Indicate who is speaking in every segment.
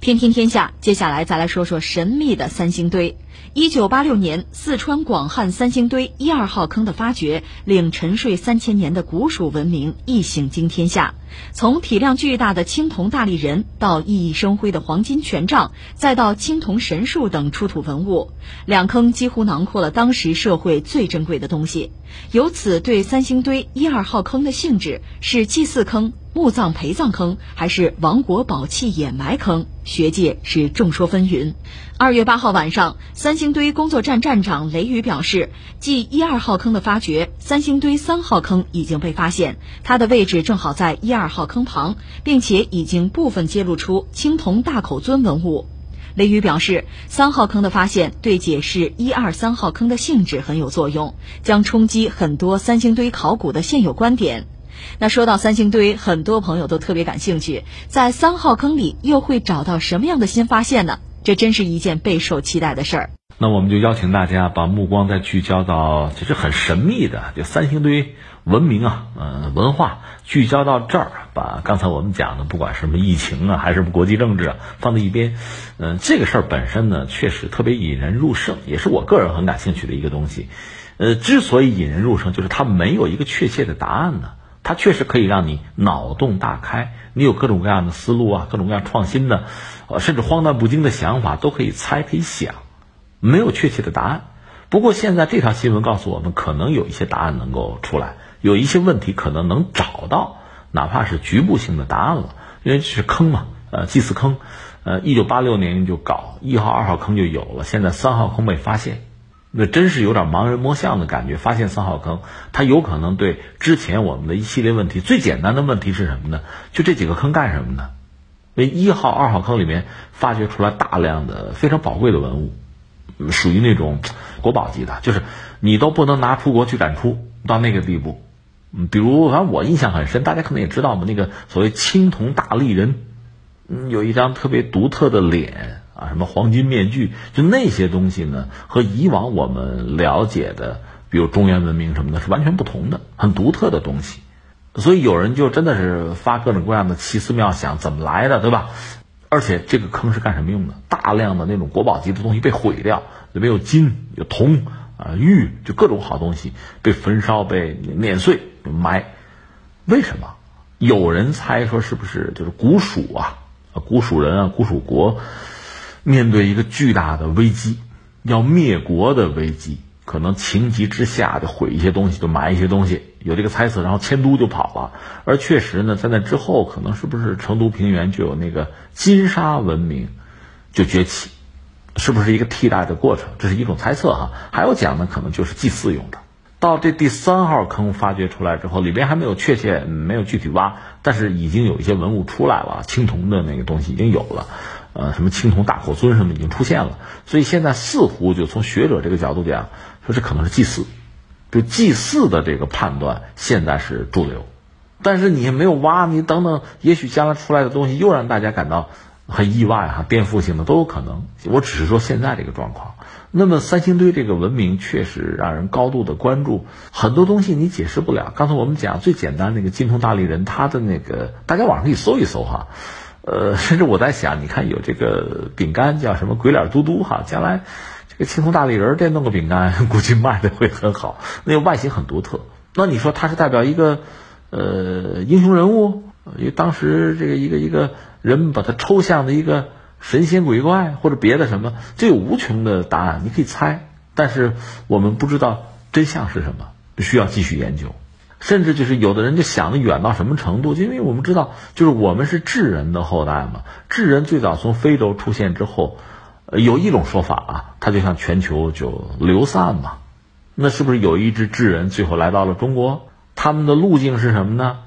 Speaker 1: 天天天下，接下来再来说说神秘的三星堆。一九八六年，四川广汉三星堆一二号坑的发掘，令沉睡三千年的古蜀文明一醒惊天下。从体量巨大的青铜大立人，到熠熠生辉的黄金权杖，再到青铜神树等出土文物，两坑几乎囊括了当时社会最珍贵的东西。由此，对三星堆一二号坑的性质是祭祀坑。墓葬陪葬坑还是王国宝器掩埋坑？学界是众说纷纭。二月八号晚上，三星堆工作站站长雷雨表示，继一二号坑的发掘，三星堆三号坑已经被发现，它的位置正好在一二二号坑旁，并且已经部分揭露出青铜大口尊文物。雷雨表示，三号坑的发现对解释一二三号坑的性质很有作用，将冲击很多三星堆考古的现有观点。那说到三星堆，很多朋友都特别感兴趣，在三号坑里又会找到什么样的新发现呢？这真是一件备受期待的事儿。
Speaker 2: 那我们就邀请大家把目光再聚焦到其实很神秘的就三星堆文明啊，嗯，文化聚焦到这儿，把刚才我们讲的不管什么疫情啊，还是国际政治啊，放在一边，嗯，这个事儿本身呢，确实特别引人入胜，也是我个人很感兴趣的一个东西。呃，之所以引人入胜，就是它没有一个确切的答案呢。它确实可以让你脑洞大开，你有各种各样的思路啊，各种各样创新的，呃，甚至荒诞不经的想法都可以猜，可以想，没有确切的答案。不过现在这条新闻告诉我们，可能有一些答案能够出来，有一些问题可能能找到，哪怕是局部性的答案了。因为是坑嘛，呃，祭祀坑，呃，一九八六年就搞一号、二号坑就有了，现在三号坑被发现。那真是有点盲人摸象的感觉。发现三号坑，它有可能对之前我们的一系列问题，最简单的问题是什么呢？就这几个坑干什么呢？那一号、二号坑里面发掘出来大量的非常宝贵的文物，属于那种国宝级的，就是你都不能拿出国去展出到那个地步。比如反正我印象很深，大家可能也知道嘛，那个所谓青铜大立人，嗯，有一张特别独特的脸。啊，什么黄金面具，就那些东西呢，和以往我们了解的，比如中原文明什么的，是完全不同的，很独特的东西。所以有人就真的是发各种各样的奇思妙想，怎么来的，对吧？而且这个坑是干什么用的？大量的那种国宝级的东西被毁掉，里面有金、有铜啊、玉，就各种好东西被焚烧、被碾碎、埋。为什么？有人猜说是不是就是古蜀啊，古蜀人啊，古蜀国。面对一个巨大的危机，要灭国的危机，可能情急之下就毁一些东西，就埋一些东西，有这个猜测，然后迁都就跑了。而确实呢，在那之后，可能是不是成都平原就有那个金沙文明就崛起，是不是一个替代的过程？这是一种猜测哈。还有讲呢，可能就是祭祀用的。到这第三号坑发掘出来之后，里边还没有确切，没有具体挖，但是已经有一些文物出来了，青铜的那个东西已经有了。呃，什么青铜大口尊什么已经出现了，所以现在似乎就从学者这个角度讲，说这可能是祭祀，就祭祀的这个判断现在是主流，但是你没有挖，你等等，也许将来出来的东西又让大家感到很意外哈，颠覆性的都有可能。我只是说现在这个状况。那么三星堆这个文明确实让人高度的关注，很多东西你解释不了。刚才我们讲最简单那个金铜大力人，他的那个大家网上可以搜一搜哈。呃，甚至我在想，你看有这个饼干叫什么“鬼脸嘟嘟”哈，将来这个青铜大力人再弄个饼干，估计卖的会很好。那个外形很独特，那你说他是代表一个呃英雄人物？因为当时这个一个一个人们把它抽象的一个神仙鬼怪或者别的什么，这有无穷的答案，你可以猜，但是我们不知道真相是什么，需要继续研究。甚至就是有的人就想的远到什么程度？因为我们知道，就是我们是智人的后代嘛。智人最早从非洲出现之后，有一种说法啊，他就向全球就流散嘛。那是不是有一支智人最后来到了中国？他们的路径是什么呢？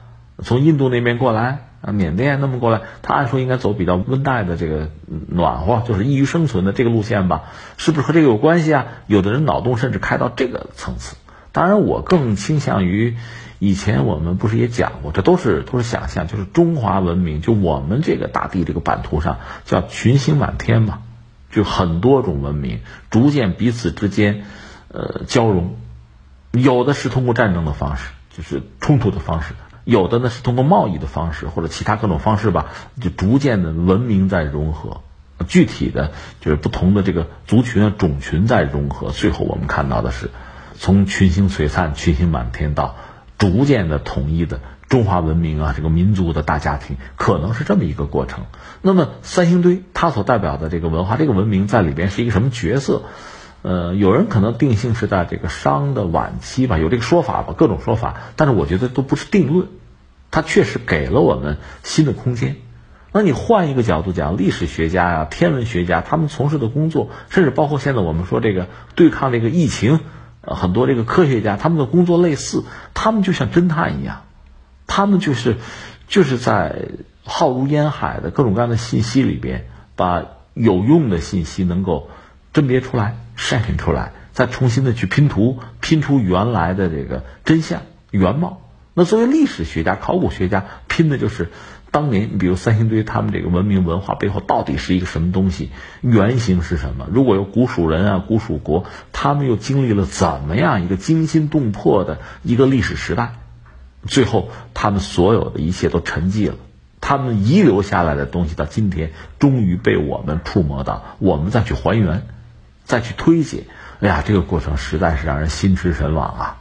Speaker 2: 从印度那边过来啊，缅甸那么过来，他按说应该走比较温带的这个暖和，就是易于生存的这个路线吧？是不是和这个有关系啊？有的人脑洞甚至开到这个层次。当然，我更倾向于以前我们不是也讲过，这都是都是想象，就是中华文明，就我们这个大地这个版图上叫群星满天嘛，就很多种文明逐渐彼此之间呃交融，有的是通过战争的方式，就是冲突的方式，有的呢是通过贸易的方式或者其他各种方式吧，就逐渐的文明在融合。具体的就是不同的这个族群啊种群在融合，最后我们看到的是，从群星璀璨、群星满天到逐渐的统一的中华文明啊这个民族的大家庭，可能是这么一个过程。那么三星堆它所代表的这个文化、这个文明在里边是一个什么角色？呃，有人可能定性是在这个商的晚期吧，有这个说法吧，各种说法，但是我觉得都不是定论。它确实给了我们新的空间。那你换一个角度讲，历史学家呀、天文学家，他们从事的工作，甚至包括现在我们说这个对抗这个疫情，呃，很多这个科学家他们的工作类似，他们就像侦探一样，他们就是就是在浩如烟海的各种各样的信息里边，把有用的信息能够甄别出来。筛选出来，再重新的去拼图，拼出原来的这个真相原貌。那作为历史学家、考古学家，拼的就是当年，比如三星堆，他们这个文明文化背后到底是一个什么东西，原型是什么？如果有古蜀人啊、古蜀国，他们又经历了怎么样一个惊心动魄的一个历史时代？最后，他们所有的一切都沉寂了，他们遗留下来的东西到今天终于被我们触摸到，我们再去还原。再去推解，哎呀，这个过程实在是让人心驰神往啊！